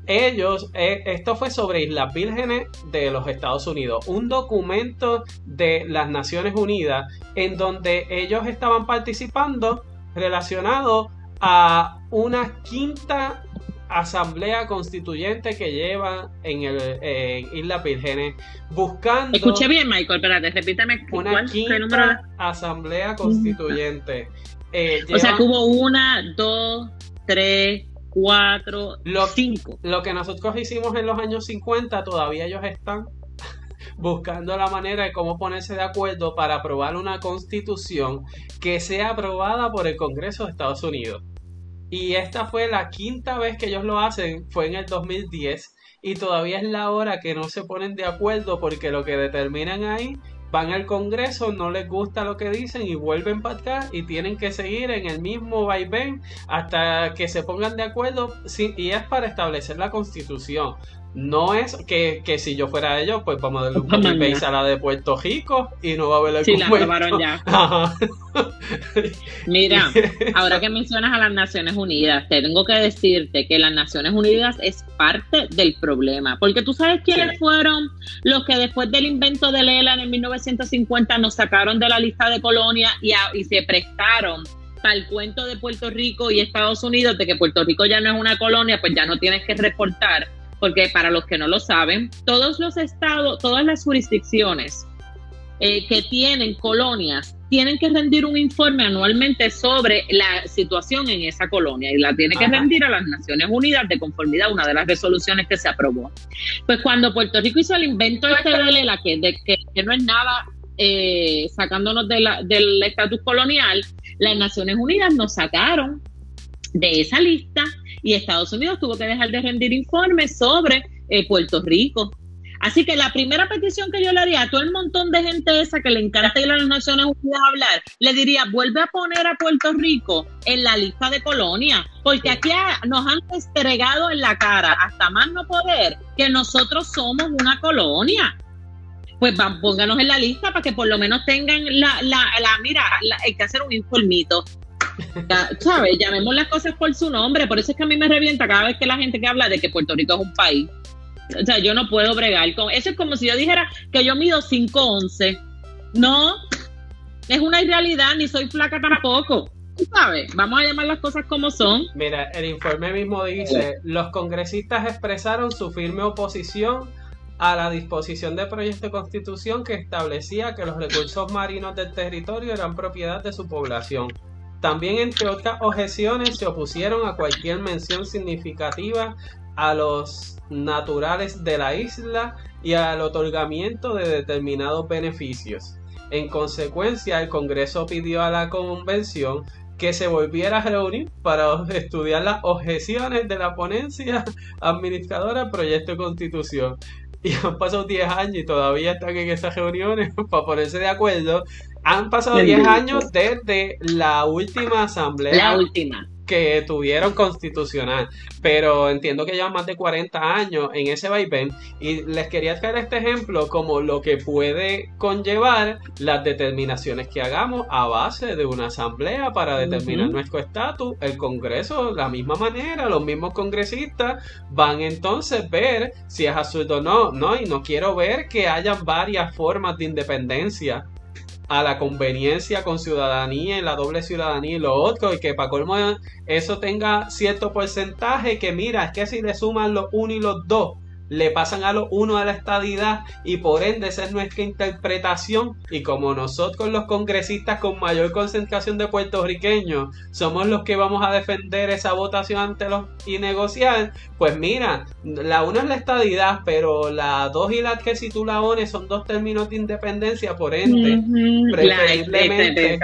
Ellos, eh, esto fue sobre Islas Vírgenes de los Estados Unidos, un documento de las Naciones Unidas en donde ellos estaban participando relacionado a una quinta asamblea constituyente que lleva en el Isla Vírgenes buscando escuché bien Michael espérate repítame una quinta asamblea constituyente. Eh, o sea que hubo una dos tres cuatro cinco. lo que nosotros hicimos en los años 50 todavía ellos están buscando la manera de cómo ponerse de acuerdo para aprobar una constitución que sea aprobada por el Congreso de Estados Unidos. Y esta fue la quinta vez que ellos lo hacen, fue en el 2010, y todavía es la hora que no se ponen de acuerdo porque lo que determinan ahí van al Congreso, no les gusta lo que dicen y vuelven para acá y tienen que seguir en el mismo vaivén hasta que se pongan de acuerdo y es para establecer la constitución. No es que, que, si yo fuera ellos, pues vamos a darle un copy paste a la de Puerto Rico y no va a haber el Sí, la aprobaron ya. [LAUGHS] Mira, [LAUGHS] ahora que mencionas a las Naciones Unidas, te tengo que decirte que las Naciones Unidas es parte del problema. Porque tú sabes quiénes fueron los que después del invento de Lela en 1950 nos sacaron de la lista de colonias y, y se prestaron para el cuento de Puerto Rico y Estados Unidos de que Puerto Rico ya no es una colonia, pues ya no tienes que reportar porque para los que no lo saben, todos los estados, todas las jurisdicciones eh, que tienen colonias tienen que rendir un informe anualmente sobre la situación en esa colonia y la tiene que rendir a las Naciones Unidas de conformidad a una de las resoluciones que se aprobó. Pues cuando Puerto Rico hizo el invento este de la que, de, que, no es nada eh, sacándonos de la, del estatus colonial, las Naciones Unidas nos sacaron de esa lista y Estados Unidos tuvo que dejar de rendir informes sobre eh, Puerto Rico. Así que la primera petición que yo le haría a todo el montón de gente esa que le encanta ir a las Naciones Unidas a hablar, le diría, vuelve a poner a Puerto Rico en la lista de colonias, porque aquí nos han despregado en la cara, hasta más no poder, que nosotros somos una colonia. Pues pónganos en la lista para que por lo menos tengan la, la, la mira, hay que hacer un informito ¿Sabes? Llamemos las cosas por su nombre. Por eso es que a mí me revienta cada vez que la gente que habla de que Puerto Rico es un país. O sea, yo no puedo bregar con eso. Es como si yo dijera que yo mido 5'11. No, es una irrealidad, ni soy flaca tampoco. ¿Sabes? Vamos a llamar las cosas como son. Mira, el informe mismo dice: los congresistas expresaron su firme oposición a la disposición del proyecto de constitución que establecía que los recursos marinos del territorio eran propiedad de su población también, entre otras objeciones, se opusieron a cualquier mención significativa a los naturales de la isla y al otorgamiento de determinados beneficios. En consecuencia, el Congreso pidió a la Convención que se volviera a reunir para estudiar las objeciones de la ponencia administradora del proyecto de constitución. [LAUGHS] Y han pasado 10 años y todavía están en esas reuniones [LAUGHS] para ponerse de acuerdo han pasado 10 años desde la última asamblea. La última. Que tuvieron constitucional. Pero entiendo que llevan más de 40 años en ese vaivén. Y les quería traer este ejemplo como lo que puede conllevar las determinaciones que hagamos a base de una asamblea para determinar nuestro estatus. El Congreso, de la misma manera, los mismos congresistas van entonces a ver si es absurdo o no. No, y no quiero ver que hayan varias formas de independencia a la conveniencia con ciudadanía y la doble ciudadanía y lo otro, y que para colmo eso tenga cierto porcentaje que mira, es que si le suman los uno y los dos, le pasan a los uno a la estadidad y por ende esa es nuestra interpretación. Y como nosotros los congresistas con mayor concentración de puertorriqueños somos los que vamos a defender esa votación ante los y negociar, pues mira, la una es la estadidad, pero la dos y la que si tú la ones son dos términos de independencia, por ende, preferiblemente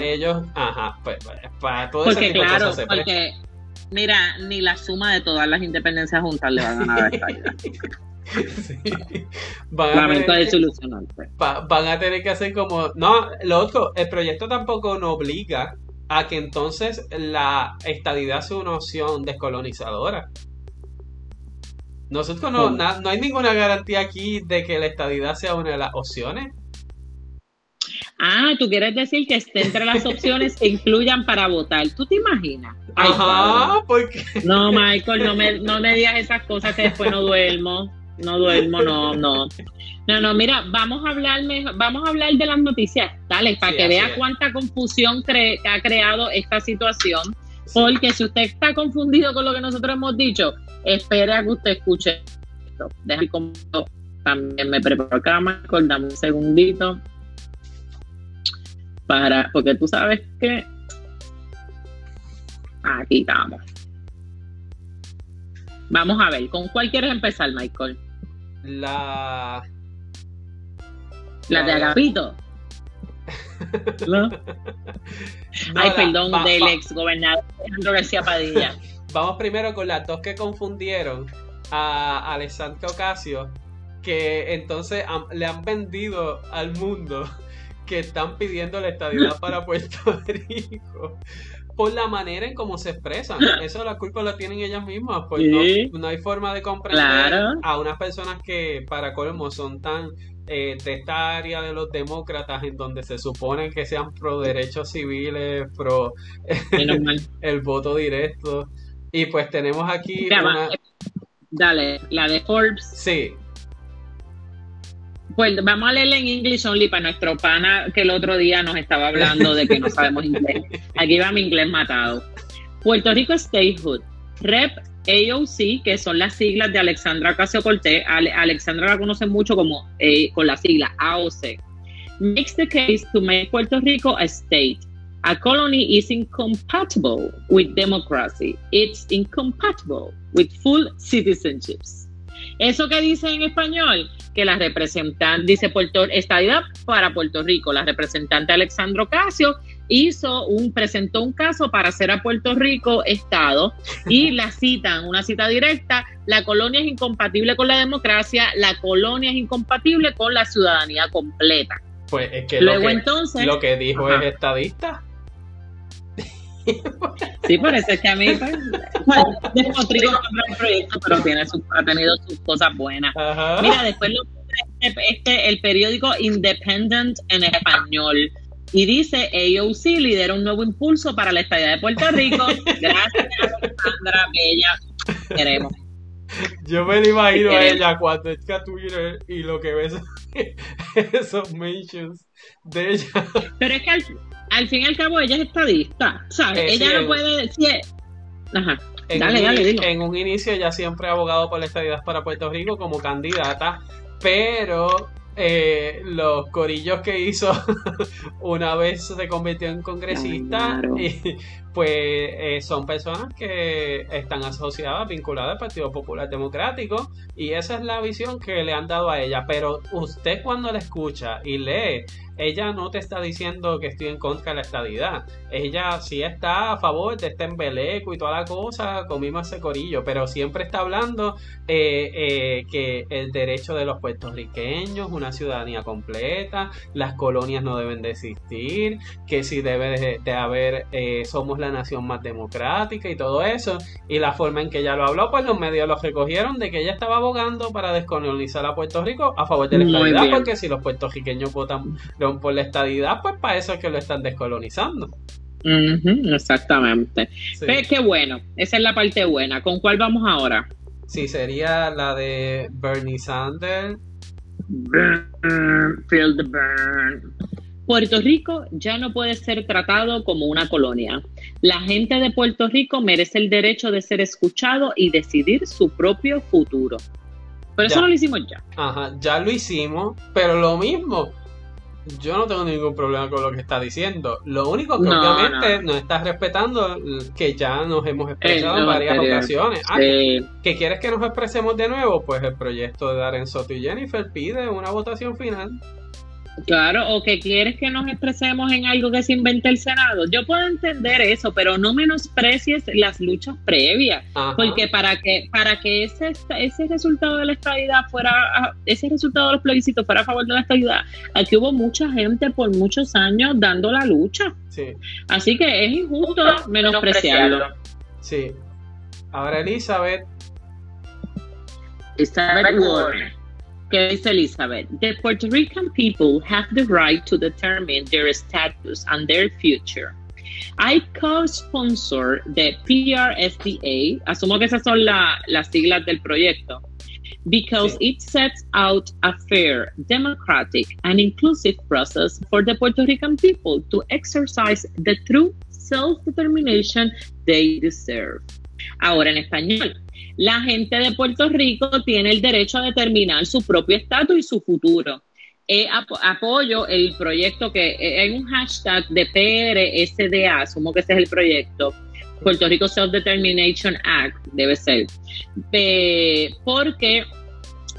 ellos, ajá, pues, pues para todo porque, claro, porque Mira, ni la suma de todas las independencias juntas le va a ganar a esta idea. [LAUGHS] Sí. Van a tener, van a tener que hacer como. No, lo otro, el proyecto tampoco nos obliga a que entonces la estadidad sea una opción descolonizadora. Nosotros no, no hay ninguna garantía aquí de que la estadidad sea una de las opciones. Ah, tú quieres decir que esté entre las opciones que incluyan para votar. ¿Tú te imaginas? Ajá, porque. No, Michael, no me, no me digas esas cosas que después no duermo. No duermo, no, no. No, no, mira, vamos a hablar vamos a hablar de las noticias tales para que vea cuánta confusión que ha creado esta situación. Porque si usted está confundido con lo que nosotros hemos dicho, espera que usted escuche esto. Deja como también me preparo acá, Michael, dame un segundito para, porque tú sabes que aquí estamos. Vamos a ver, ¿con cuál quieres empezar, Michael? La. La, de Agapito. [LAUGHS] ¿No? Ay, perdón, del ex gobernador Alejandro García Padilla. [LAUGHS] Vamos primero con las dos que confundieron a Alessandro Ocasio, que entonces le han vendido al mundo que están pidiendo la estabilidad [LAUGHS] para Puerto Rico por la manera en cómo se expresan. Eso la culpa la tienen ellas mismas, pues no, hay forma de comprender a unas personas que para colmo son tan eh, de esta área de los demócratas en donde se supone que sean pro derechos civiles, pro [LAUGHS] el voto directo. Y pues tenemos aquí una... Dale, la de Forbes. Sí, pues vamos a leerle en English only para nuestro pana que el otro día nos estaba hablando de que no sabemos inglés. Aquí va mi inglés matado. Puerto Rico Statehood. Rep AOC, que son las siglas de Alexandra Ocasio Cortés. Alexandra la conoce mucho como eh, con la sigla AOC. Makes the case to make Puerto Rico a state. A colony is incompatible with democracy. It's incompatible with full citizenships. Eso que dice en español, que la representante, dice Puerto, estadidad para Puerto Rico, la representante Alexandro Casio hizo un, presentó un caso para hacer a Puerto Rico Estado y [LAUGHS] la citan, una cita directa, la colonia es incompatible con la democracia, la colonia es incompatible con la ciudadanía completa. Pues es que Luego lo que, entonces, lo que dijo es estadista. [LAUGHS] Sí, parece que a mí pues, despotrico el proyecto, pero tiene ha tenido sus cosas buenas. Mira, después lo este, este, el periódico Independent en español. Y dice, AOC lidera un nuevo impulso para la estadía de Puerto Rico. [LAUGHS] Gracias, Alexandra Bella. Queremos. Yo me lo imagino a ella cuando está Twitter y lo que ves [LAUGHS] esos mentions de ella. Pero es que al, al fin y al cabo ella es estadista, ¿sabes? Eh, ella no puede decir... Ajá. En dale, un, dale, En un inicio ella siempre ha abogado por la estadidad para Puerto Rico como candidata, pero eh, los corillos que hizo [LAUGHS] una vez se convirtió en congresista y pues eh, son personas que están asociadas, vinculadas al Partido Popular Democrático y esa es la visión que le han dado a ella. Pero usted cuando la escucha y lee ella no te está diciendo que estoy en contra de la estadidad. Ella sí está a favor de este embeleco y toda la cosa, comimos ese corillo, pero siempre está hablando eh, eh, que el derecho de los puertorriqueños, una ciudadanía completa, las colonias no deben de existir, que si debe de, haber, eh, somos la nación más democrática y todo eso. Y la forma en que ella lo habló, pues los medios lo recogieron de que ella estaba abogando para descolonizar a Puerto Rico a favor de la estadidad, porque si los puertorriqueños votan por la estadidad, pues para eso es que lo están descolonizando. exactamente. Pues qué bueno, esa es la parte buena. ¿Con cuál vamos ahora? Sí, sería la de Bernie Sanders. feel the burn. Puerto Rico ya no puede ser tratado como una colonia. La gente de Puerto Rico merece el derecho de ser escuchado y decidir su propio futuro. Pero eso no lo hicimos ya. Ajá, ya lo hicimos, pero lo mismo yo no tengo ningún problema con lo que está diciendo. Lo único que obviamente no. está respetando que ya nos hemos expresado en varias ocasiones. Ah, ¿que quieres que nos expresemos de nuevo? Pues el proyecto de Darren Soto y Jennifer pide una votación final. Claro, o que quieres que nos expresemos en algo que se invente el Senado. Yo puedo entender eso, pero no menosprecies las luchas previas, porque para que para que ese ese resultado de la estabilidad fuera ese resultado de los plebiscitos fuera a favor de la estabilidad, aquí hubo mucha gente por muchos años dando la lucha. Sí. Así que es injusto menospreciarlo. Sí. Ahora Elizabeth. Elizabeth Warren. ¿Qué dice Elizabeth? The Puerto Rican people have the right to determine their status and their future. I co-sponsor the PRSDA, asumo que esas son la, las siglas del proyecto, because sí. it sets out a fair, democratic, and inclusive process for the Puerto Rican people to exercise the true self-determination they deserve. Ahora en español, la gente de Puerto Rico tiene el derecho a determinar su propio estatus y su futuro. Eh, apoyo el proyecto que eh, hay un hashtag de PRSDA, asumo que ese es el proyecto, Puerto Rico Self Determination Act, debe ser, porque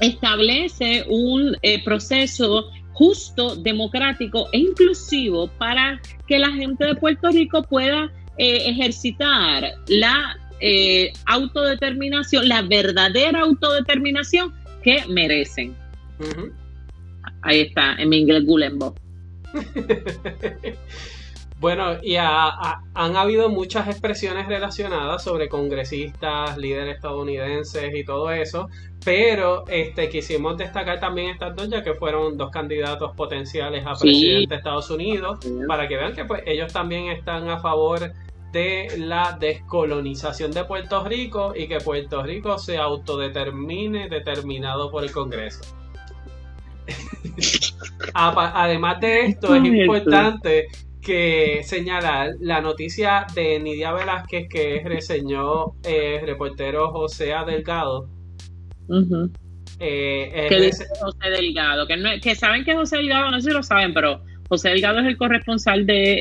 establece un eh, proceso justo, democrático e inclusivo para que la gente de Puerto Rico pueda ejercitar la eh, autodeterminación, la verdadera autodeterminación que merecen. Ahí está, en mi inglés Gulembo. [LAUGHS] bueno, y han habido muchas expresiones relacionadas sobre congresistas, líderes estadounidenses y todo eso, pero este quisimos destacar también estas dos ya que fueron dos candidatos potenciales a presidente de Estados Unidos, para que vean que pues ellos también están a favor de la descolonización de Puerto Rico y que Puerto Rico se autodetermine determinado por el Congreso. [LAUGHS] Además de esto, es importante que señalar la noticia de Nidia Velázquez que reseñó el eh, reportero José Delgado. Eh, ¿Qué dice José Delgado? Que, que saben que José Delgado, no sé si lo saben, pero José Delgado es el corresponsal de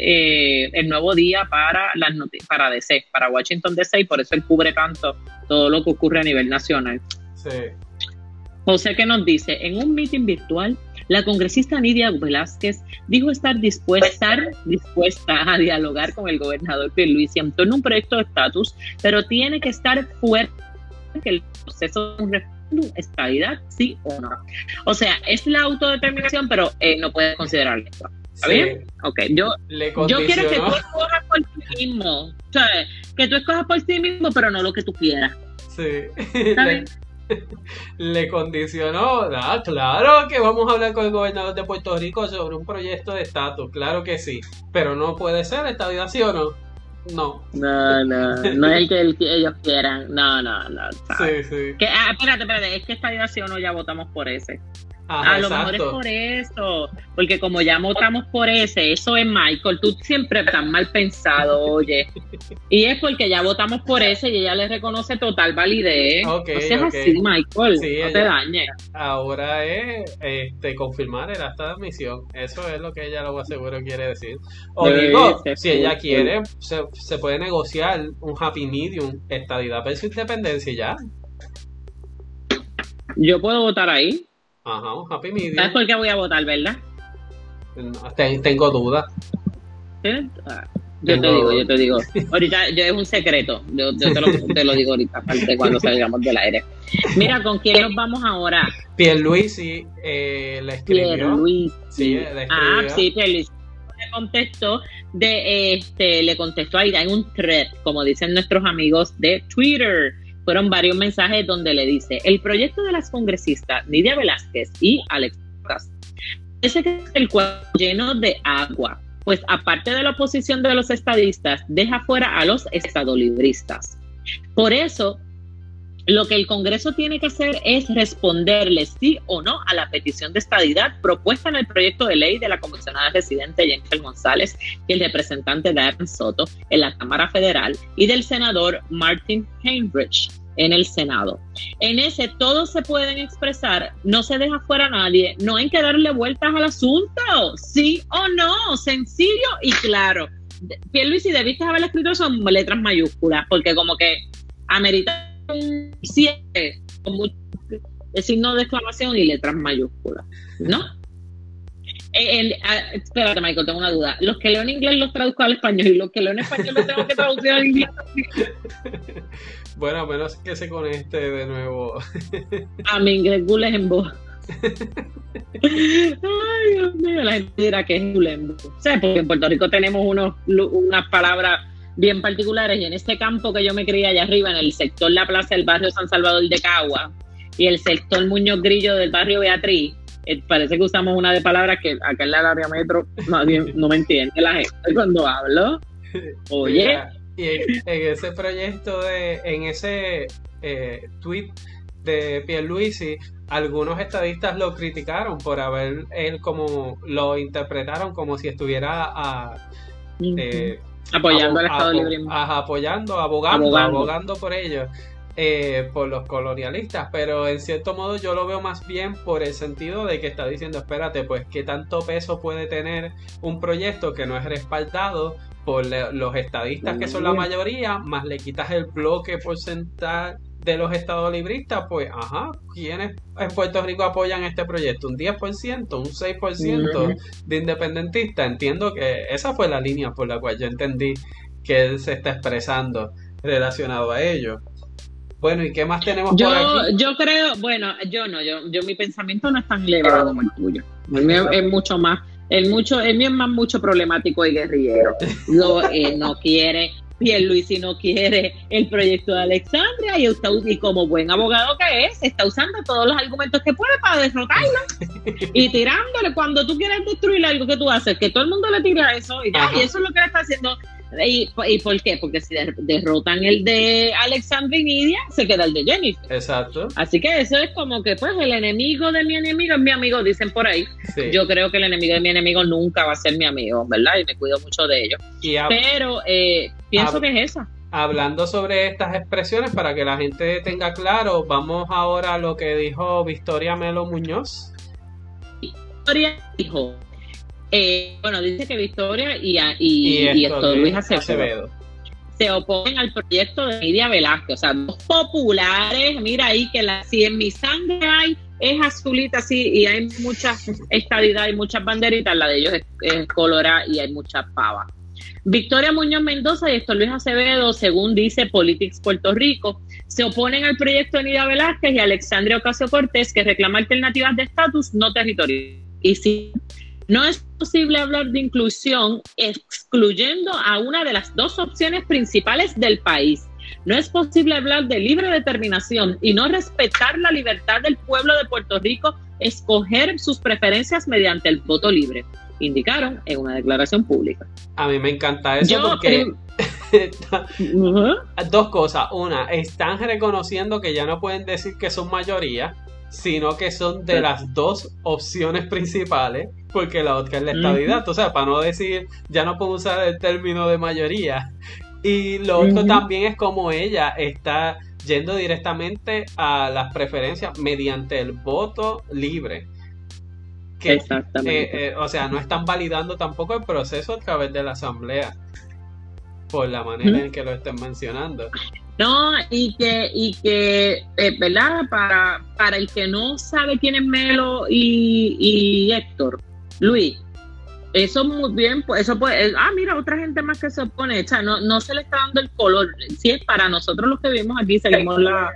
eh, El Nuevo Día para las para DC, para Washington DC, y por eso él cubre tanto todo lo que ocurre a nivel nacional. Sí. José que nos dice, en un meeting virtual, la congresista Nidia Velázquez dijo estar dispuesta, dispuesta a dialogar con el gobernador Pierluisi en torno a un proyecto de estatus, pero tiene que estar fuerte que el proceso de estabilidad, sí o no. O sea, es la autodeterminación, pero eh, no puedes considerar esto. ¿Está bien? Ok, yo, yo quiero que tú escojas por ti mismo. ¿sabes? Que tú escojas por ti mismo, pero no lo que tú quieras. Sí. [LAUGHS] le, condicionó, ah, claro que vamos a hablar con el gobernador de Puerto Rico sobre un proyecto de estatus, claro que sí, pero no puede ser estabilidad, ¿sí o no? No. No, no, no es el que, ellos quieran. No, no, no. Sí, sí. Que, ah, espérate, espérate, es que esta idea sí o no ya votamos por ese a lo mejor es por eso, porque como ya votamos por ese, eso es Michael, tú siempre tan mal pensado, oye. Y es porque ya votamos por ese y ella le reconoce total validez. Okay, no así, Michael, no te dañes. Ahora es este, confirmar el acta de admisión, eso es lo que ella lo aseguro quiere decir. O digo, si ella quiere, se, se puede negociar un happy medium, estadidad su independencia y ya. Yo puedo votar ahí. Ajá, un happy medium. ¿Sabes por qué voy a votar, verdad? Tengo dudas. Ah, yo te digo, yo te digo. Ahorita yo es un secreto. Yo, te, lo, digo ahorita, aparte cuando salgamos del aire. Mira, ¿con quién nos vamos ahora? Pierluisi eh, le escribió. Pierluisi. Sí, le Ah, sí, Pierluisi le contestó de este le contestó ahí en un thread como dicen nuestros amigos de Twitter fueron varios mensajes donde le dice, el proyecto de las congresistas Nidia Velázquez y Alex ese que es el cuerpo lleno de agua, pues aparte de la oposición de los estadistas, deja fuera a los estadolibristas. Por eso, lo que el Congreso tiene que hacer es responderle sí o no a la petición de estadidad propuesta en el proyecto de ley de la comisionada residente Jennifer González y el representante Darren Soto en la Cámara Federal y del senador Martin Heinrich en el Senado. En ese todos se pueden expresar, no se deja fuera nadie, no hay que darle vueltas al asunto, sí o no, sencillo y claro. Luis, y debiste haber escrito son letras mayúsculas, porque como que amerita un 7 con mucho signo de exclamación y letras mayúsculas, ¿no? Eh, espérate, Michael, tengo una duda. Los que leo en inglés los traduzco al español y los que leo en español los tengo que traducir al inglés. [LAUGHS] bueno, a menos que se conecte de nuevo. a mi inglés es en voz. [LAUGHS] Ay, Dios mío, la gente dirá que es Gulembo. O sea, porque en Puerto Rico tenemos unos, unas palabras bien particulares y en este campo que yo me crié allá arriba, en el sector La Plaza del barrio San Salvador de Cagua y el sector Muñoz Grillo del barrio Beatriz, eh, parece que usamos una de palabras que acá en la área metro nadie [LAUGHS] no me entiende la gente cuando hablo. Oye. y en, ese proyecto de, en ese eh, tweet de Pierluisi, algunos estadistas lo criticaron por haber él como lo interpretaron como si estuviera a, eh, apoyando al Estado Libre. apoyando, abogando, abogando, por ellos. Eh, por los colonialistas, pero en cierto modo yo lo veo más bien por el sentido de que está diciendo, espérate, pues qué tanto peso puede tener un proyecto que no es respaldado por los estadistas que son la mayoría, más le quitas el bloque porcentual de los estados libristas, pues, ajá, ¿quiénes en Puerto Rico apoyan este proyecto? ¿Un 10%? ¿Un 6% de independentistas? Entiendo que esa fue la línea por la cual yo entendí que él se está expresando relacionado a ello. Bueno, ¿y qué más tenemos yo, por aquí? Yo creo, bueno, yo no, yo, yo mi pensamiento no es tan elevado como el tuyo. El mío es mucho más, el mucho, el mío es más mucho problemático y guerrillero. Lo, eh, no quiere, Pierluisi no quiere el proyecto de Alexandria y, usted, y como buen abogado que es, está usando todos los argumentos que puede para derrotarlo y tirándole cuando tú quieres destruir algo que tú haces, que todo el mundo le tira eso y, y eso es lo que le está haciendo ¿Y, por qué? Porque si derrotan el de Alexandra y Nidia, se queda el de Jennifer. Exacto. Así que eso es como que, pues, el enemigo de mi enemigo es mi amigo, dicen por ahí. Yo creo que el enemigo de mi enemigo nunca va a ser mi amigo, ¿verdad? Y me cuido mucho de ellos. Pero eh, pienso que es esa. Hablando sobre estas expresiones, para que la gente tenga claro, vamos ahora a lo que dijo Victoria Melo Muñoz. Victoria dijo, eh, bueno, dice que Victoria y, y, esto, Luis Acevedo, se oponen al proyecto de Nidia Velázquez, o sea, dos populares, mira ahí que la, si en mi sangre hay es azulita así y hay mucha estadidad y muchas banderitas, la de ellos es, colorada y hay mucha pava. Victoria Muñoz Mendoza y esto Luis Acevedo, según dice Politics Puerto Rico, se oponen al proyecto de Nidia Velázquez y Alexandria Ocasio Cortés que reclama alternativas de estatus no territorial. Y si no es posible hablar de inclusión excluyendo a una de las dos opciones principales del país. No es posible hablar de libre determinación y no respetar la libertad del pueblo de Puerto Rico escoger sus preferencias mediante el voto libre, indicaron en una declaración pública. A mí me encanta eso porque [LAUGHS] dos cosas. Una, están reconociendo que ya no pueden decir que son mayoría sino que son de las dos opciones principales, porque la otra es la estabilidad. O sea, para no decir, ya no puedo usar el término de mayoría. Y lo otro también es como ella está yendo directamente a las preferencias mediante el voto libre. Que, Exactamente. Eh, eh, o sea, no están validando tampoco el proceso a través de la asamblea, por la manera en que lo estén mencionando. No, y que, y que eh, ¿verdad? Para, para el que no sabe quién es Melo y, y Héctor, Luis, eso muy bien, pues eso puede, ah, mira, otra gente más que se opone, o sea, no, no se le está dando el color, si es para nosotros los que vivimos aquí, seguimos la,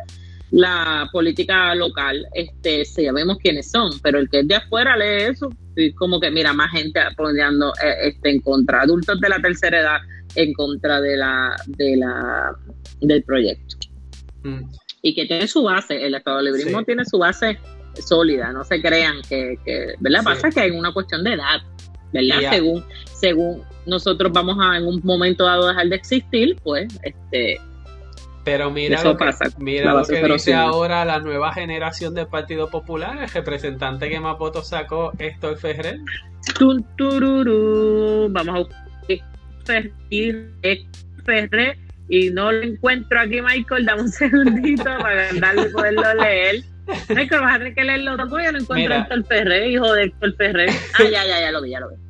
la política local, este, sabemos quiénes son, pero el que es de afuera lee eso, y como que mira, más gente apoyando eh, este, en contra, adultos de la tercera edad en contra de la, de la del proyecto. Mm. Y que tiene su base, el Estado Librismo tiene su base sólida, no se crean que, que ¿verdad? Pasa que hay una cuestión de edad, ¿verdad? Según, según nosotros vamos a en un momento dado dejar de existir, pues, este, pero mira lo que, pasa, mira lo que dice ahora la nueva generación del Partido Popular, el representante que Mapoto sacó, Héctor Ferrer. Vamos a Ferrer y no lo encuentro aquí, Michael. Dame un [LAUGHS] segundito para darle poderlo leer. Michael, vas a tener que leerlo todo. Yo no encuentro a Héctor Ferrer, hijo de Héctor Ferrer. [LAUGHS] Ah, ya, ya, ya lo vi, ya lo vi.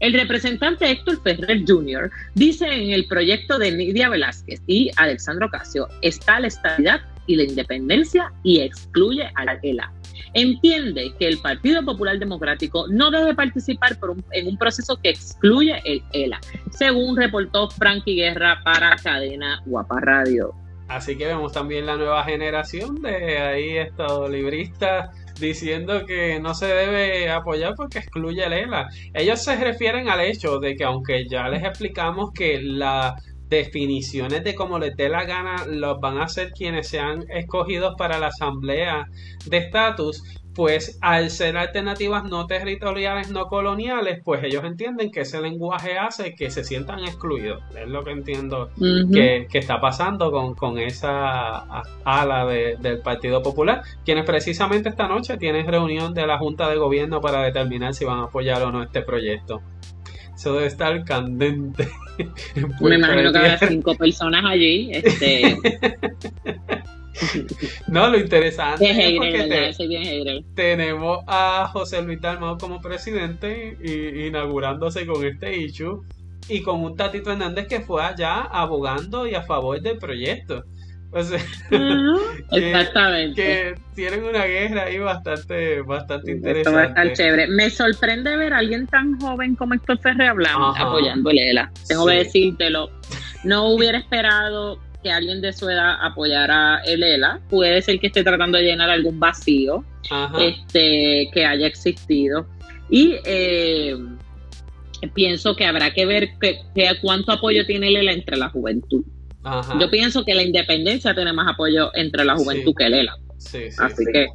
El representante Héctor Ferrer Jr. dice en el proyecto de Nidia Velázquez y Alexandro Casio está la estabilidad y la independencia y excluye a la ELA. entiende que el Partido Popular Democrático no debe participar en un proceso que excluye el ELA, según reportó Frankie Guerra para Cadena Guapa Radio. Así que vemos también la nueva generación de ahí estos libristas diciendo que no se debe apoyar porque excluye el ELA. Ellos se refieren al hecho de que aunque ya les explicamos que las definiciones de cómo les dé la gana los van a hacer quienes sean escogidos para la asamblea de estatus, pues al ser alternativas no territoriales, no coloniales, pues ellos entienden que ese lenguaje hace que se sientan excluidos. Es lo que entiendo que, está pasando con, esa ala del Partido Popular, quienes precisamente esta noche tienen reunión de la Junta de Gobierno para determinar si van a apoyar o no este proyecto. Eso debe estar candente. [LAUGHS] Me imagino que habrá cinco personas allí. Este... [LAUGHS] [LAUGHS] no, lo interesante es que tenemos a José Luis Dalmau como presidente y, inaugurándose con este issue y con un Tatito Hernández que fue allá abogando y a favor del proyecto. [LAUGHS] exactamente. Que tienen una guerra ahí bastante, bastante interesante. chévere. Me sorprende ver a alguien tan joven como Héctor Ferrer hablando, apoyando el ELA. Tengo que decírtelo. No hubiera esperado que alguien de su edad apoyara el ELA. Puede ser que esté tratando de llenar algún vacío este que haya existido. Y eh, pienso que habrá que ver que, cuánto apoyo tiene el ELA entre la juventud. Yo pienso que la independencia tiene más apoyo entre la juventud que el ELA. Así que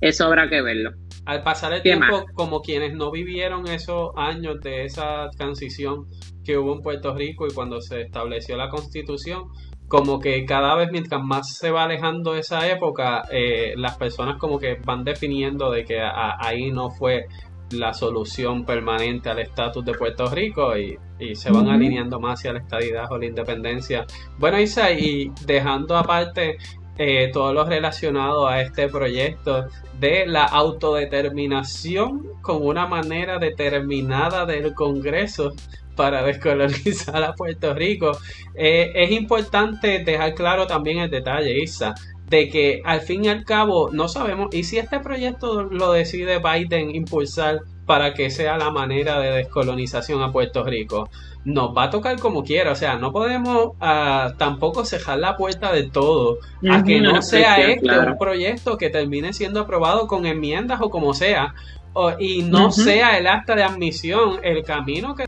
eso habrá que verlo. Al pasar el tiempo, como quienes no vivieron esos años de esa transición que hubo en Puerto Rico y cuando se estableció la constitución, como que cada vez mientras más se va alejando esa época, eh, las personas como que van definiendo de que ahí no fue la solución permanente al estatus de Puerto Rico y, se van alineando más hacia la estadidad o la independencia. Bueno, Isa, y dejando aparte eh, todo lo relacionado a este proyecto de la autodeterminación con una manera determinada del Congreso para descolonizar a Puerto Rico. Eh, es importante dejar claro también el detalle, Isa, de que al fin y al cabo no sabemos, y si este proyecto lo decide Biden impulsar para que sea la manera de descolonización a Puerto Rico, nos va a tocar como quiera, o sea, no podemos uh, tampoco cejar la puerta de todo a que no sea este un proyecto que termine siendo aprobado con enmiendas o como sea, y no sea el acta de admisión el camino que